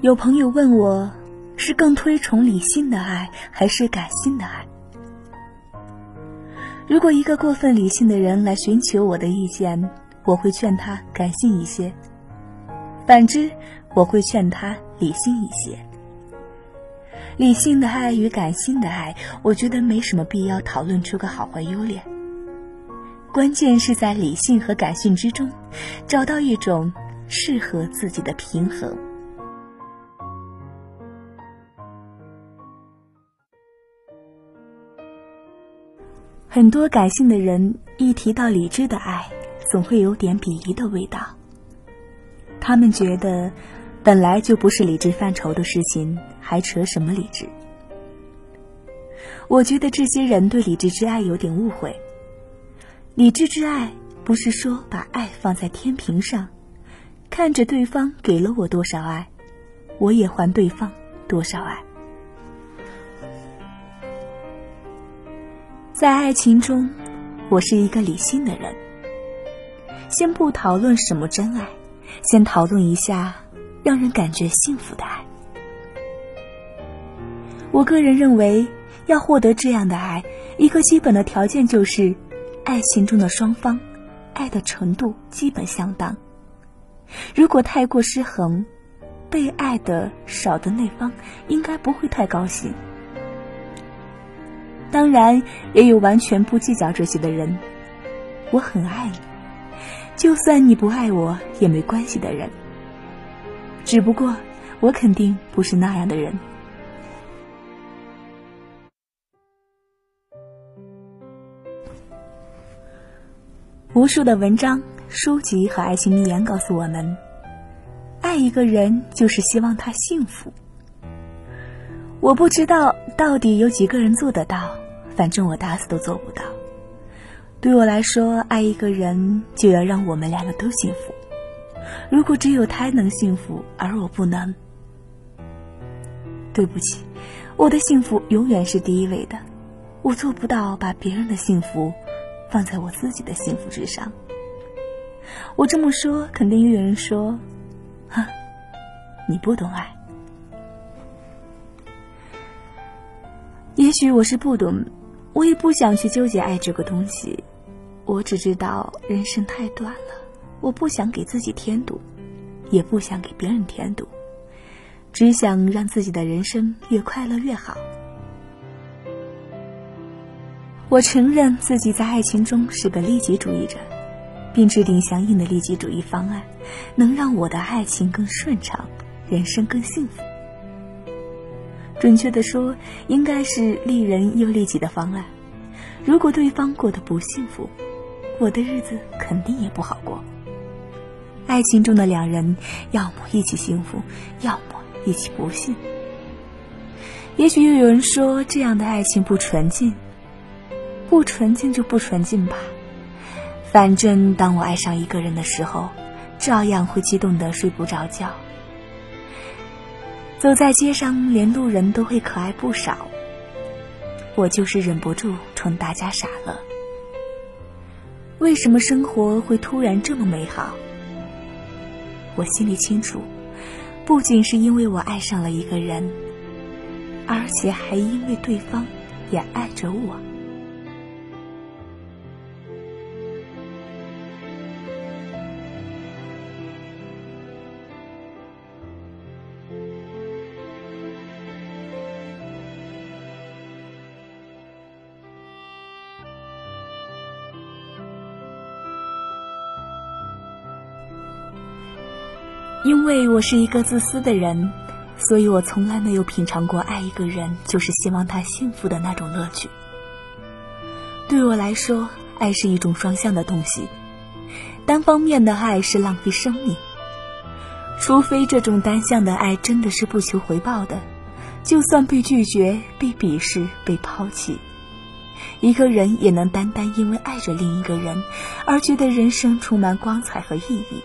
有朋友问我，是更推崇理性的爱，还是感性的爱？如果一个过分理性的人来寻求我的意见，我会劝他感性一些；反之，我会劝他理性一些。理性的爱与感性的爱，我觉得没什么必要讨论出个好坏优劣。关键是在理性和感性之中，找到一种适合自己的平衡。很多感性的人一提到理智的爱，总会有点鄙夷的味道。他们觉得，本来就不是理智范畴的事情，还扯什么理智？我觉得这些人对理智之爱有点误会。理智之爱不是说把爱放在天平上，看着对方给了我多少爱，我也还对方多少爱。在爱情中，我是一个理性的人。先不讨论什么真爱，先讨论一下让人感觉幸福的爱。我个人认为，要获得这样的爱，一个基本的条件就是。爱情中的双方，爱的程度基本相当。如果太过失衡，被爱的少的那方应该不会太高兴。当然，也有完全不计较这些的人。我很爱你，就算你不爱我也没关系的人。只不过，我肯定不是那样的人。无数的文章、书籍和爱情名言告诉我们：爱一个人就是希望他幸福。我不知道到底有几个人做得到，反正我打死都做不到。对我来说，爱一个人就要让我们两个都幸福。如果只有他能幸福，而我不能，对不起，我的幸福永远是第一位的。我做不到把别人的幸福。放在我自己的幸福之上。我这么说，肯定又有人说：“哈，你不懂爱。”也许我是不懂，我也不想去纠结爱这个东西。我只知道人生太短了，我不想给自己添堵，也不想给别人添堵，只想让自己的人生越快乐越好。我承认自己在爱情中是个利己主义者，并制定相应的利己主义方案，能让我的爱情更顺畅，人生更幸福。准确的说，应该是利人又利己的方案。如果对方过得不幸福，我的日子肯定也不好过。爱情中的两人，要么一起幸福，要么一起不幸。也许又有人说，这样的爱情不纯净。不纯净就不纯净吧，反正当我爱上一个人的时候，照样会激动的睡不着觉。走在街上，连路人都会可爱不少。我就是忍不住冲大家傻了。为什么生活会突然这么美好？我心里清楚，不仅是因为我爱上了一个人，而且还因为对方也爱着我。因为我是一个自私的人，所以我从来没有品尝过爱一个人就是希望他幸福的那种乐趣。对我来说，爱是一种双向的东西，单方面的爱是浪费生命。除非这种单向的爱真的是不求回报的，就算被拒绝、被鄙视、被抛弃，一个人也能单单因为爱着另一个人而觉得人生充满光彩和意义。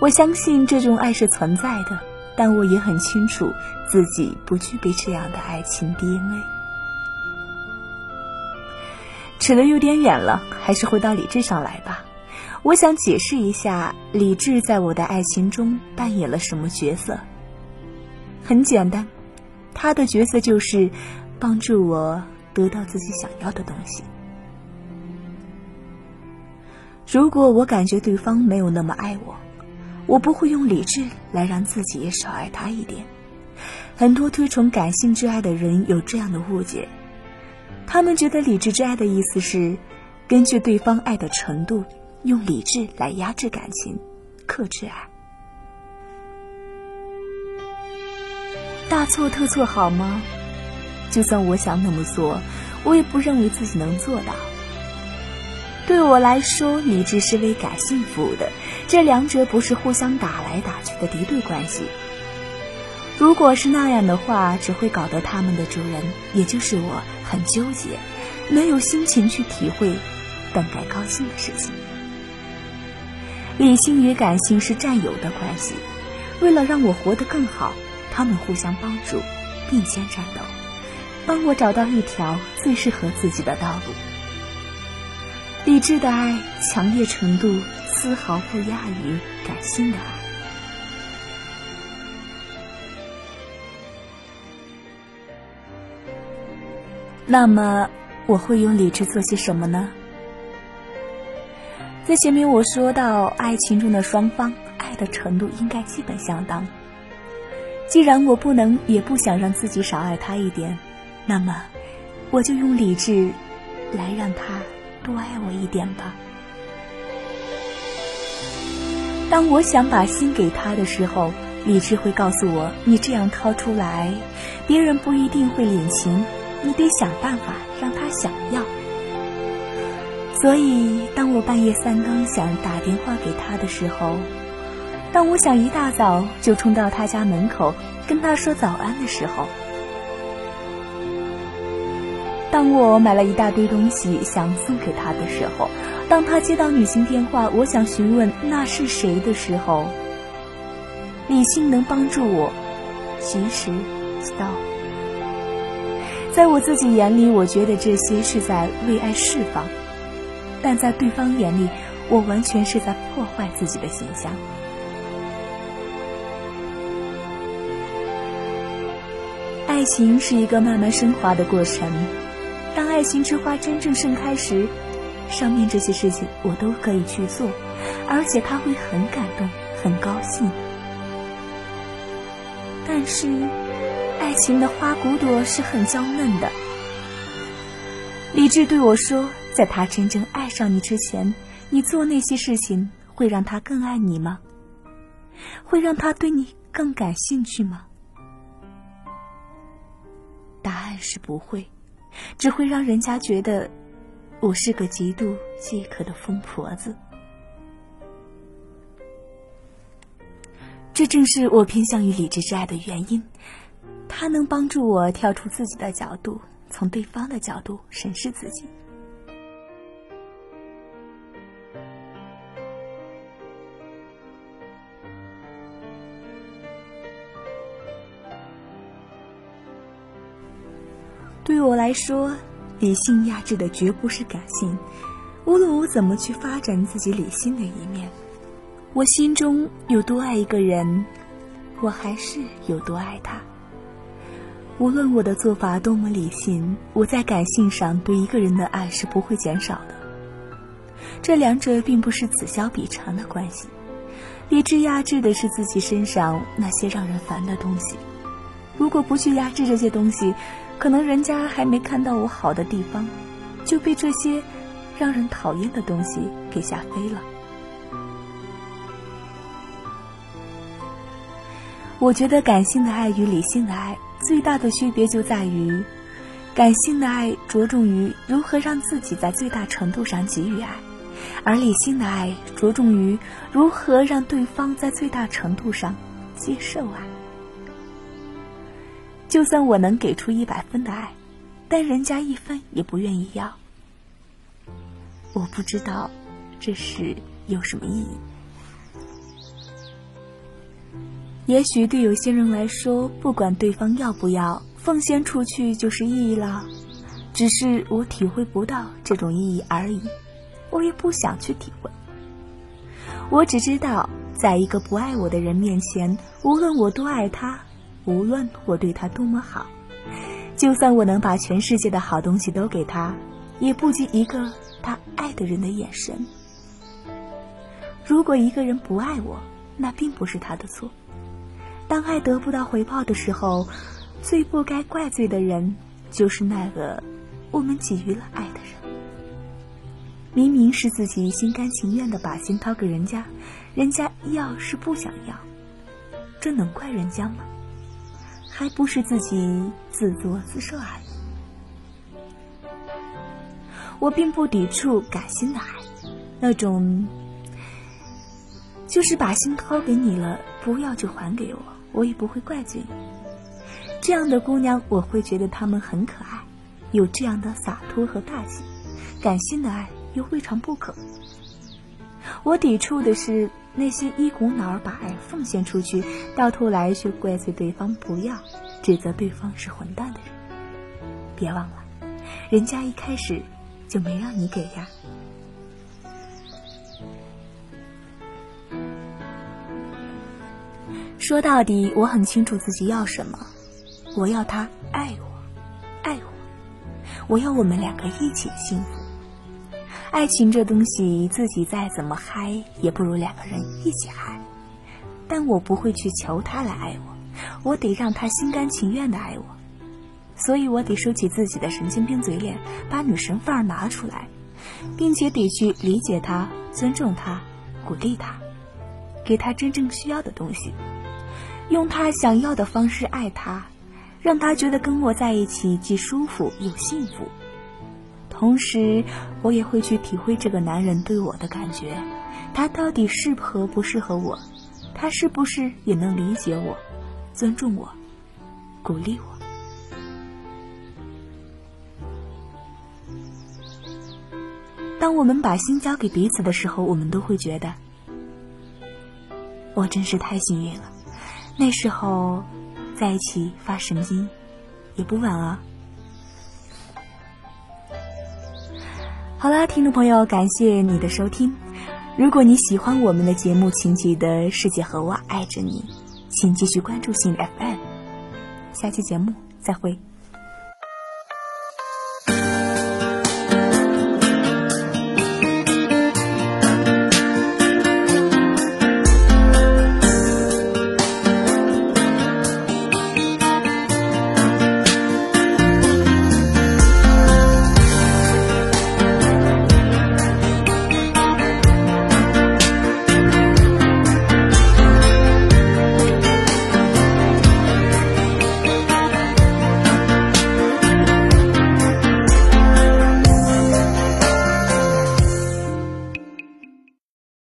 我相信这种爱是存在的，但我也很清楚自己不具备这样的爱情 DNA。扯得有点远了，还是回到理智上来吧。我想解释一下理智在我的爱情中扮演了什么角色，很简单，他的角色就是帮助我得到自己想要的东西。如果我感觉对方没有那么爱我，我不会用理智来让自己也少爱他一点。很多推崇感性之爱的人有这样的误解，他们觉得理智之爱的意思是根据对方爱的程度，用理智来压制感情，克制爱。大错特错，好吗？就算我想那么做，我也不认为自己能做到。对我来说，理智是为感性服务的，这两者不是互相打来打去的敌对关系。如果是那样的话，只会搞得他们的主人，也就是我，很纠结，没有心情去体会本该高兴的事情。理性与感性是战友的关系，为了让我活得更好。他们互相帮助，并肩战斗，帮我找到一条最适合自己的道路。理智的爱，强烈程度丝毫不亚于感性的爱。那么，我会用理智做些什么呢？在前面我说到，爱情中的双方爱的程度应该基本相当。既然我不能也不想让自己少爱他一点，那么我就用理智来让他多爱我一点吧。当我想把心给他的时候，理智会告诉我：你这样掏出来，别人不一定会领情，你得想办法让他想要。所以，当我半夜三更想打电话给他的时候，当我想一大早就冲到他家门口跟他说早安的时候，当我买了一大堆东西想送给他的时候，当他接到女性电话，我想询问那是谁的时候，理性能帮助我及时 stop。在我自己眼里，我觉得这些是在为爱释放，但在对方眼里，我完全是在破坏自己的形象。爱情是一个慢慢升华的过程。爱情之花真正盛开时，上面这些事情我都可以去做，而且他会很感动、很高兴。但是，爱情的花骨朵是很娇嫩的。理智对我说：“在他真正爱上你之前，你做那些事情会让他更爱你吗？会让他对你更感兴趣吗？”答案是不会，只会让人家觉得我是个极度饥渴的疯婆子。这正是我偏向于理智之爱的原因，它能帮助我跳出自己的角度，从对方的角度审视自己。来说，理性压制的绝不是感性。无论我怎么去发展自己理性的一面，我心中有多爱一个人，我还是有多爱他。无论我的做法多么理性，我在感性上对一个人的爱是不会减少的。这两者并不是此消彼长的关系。理智压制的是自己身上那些让人烦的东西。如果不去压制这些东西，可能人家还没看到我好的地方，就被这些让人讨厌的东西给吓飞了。我觉得感性的爱与理性的爱最大的区别就在于，感性的爱着重于如何让自己在最大程度上给予爱，而理性的爱着重于如何让对方在最大程度上接受爱。就算我能给出一百分的爱，但人家一分也不愿意要，我不知道这是有什么意义。也许对有些人来说，不管对方要不要，奉献出去就是意义了。只是我体会不到这种意义而已，我也不想去体会。我只知道，在一个不爱我的人面前，无论我多爱他。无论我对他多么好，就算我能把全世界的好东西都给他，也不及一个他爱的人的眼神。如果一个人不爱我，那并不是他的错。当爱得不到回报的时候，最不该怪罪的人就是那个我们给予了爱的人。明明是自己心甘情愿的把心掏给人家，人家要是不想要，这能怪人家吗？还不是自己自作自受而已。我并不抵触感性的爱，那种就是把心掏给你了，不要就还给我，我也不会怪罪你。这样的姑娘，我会觉得她们很可爱，有这样的洒脱和大气。感性的爱又未尝不可。我抵触的是。那些一股脑儿把爱奉献出去，到头来却怪罪对方不要，指责对方是混蛋的人。别忘了，人家一开始就没让你给呀。说到底，我很清楚自己要什么，我要他爱我，爱我，我要我们两个一起幸福。爱情这东西，自己再怎么嗨，也不如两个人一起嗨。但我不会去求他来爱我，我得让他心甘情愿的爱我。所以我得收起自己的神经病嘴脸，把女神范儿拿出来，并且得去理解他、尊重他、鼓励他，给他真正需要的东西，用他想要的方式爱他，让他觉得跟我在一起既舒服又幸福。同时，我也会去体会这个男人对我的感觉，他到底适合不适合我，他是不是也能理解我、尊重我、鼓励我。当我们把心交给彼此的时候，我们都会觉得，我真是太幸运了。那时候，在一起发神经，也不晚啊。好了，听众朋友，感谢你的收听。如果你喜欢我们的节目，请记得世界和我爱着你，请继续关注新 FM。下期节目再会。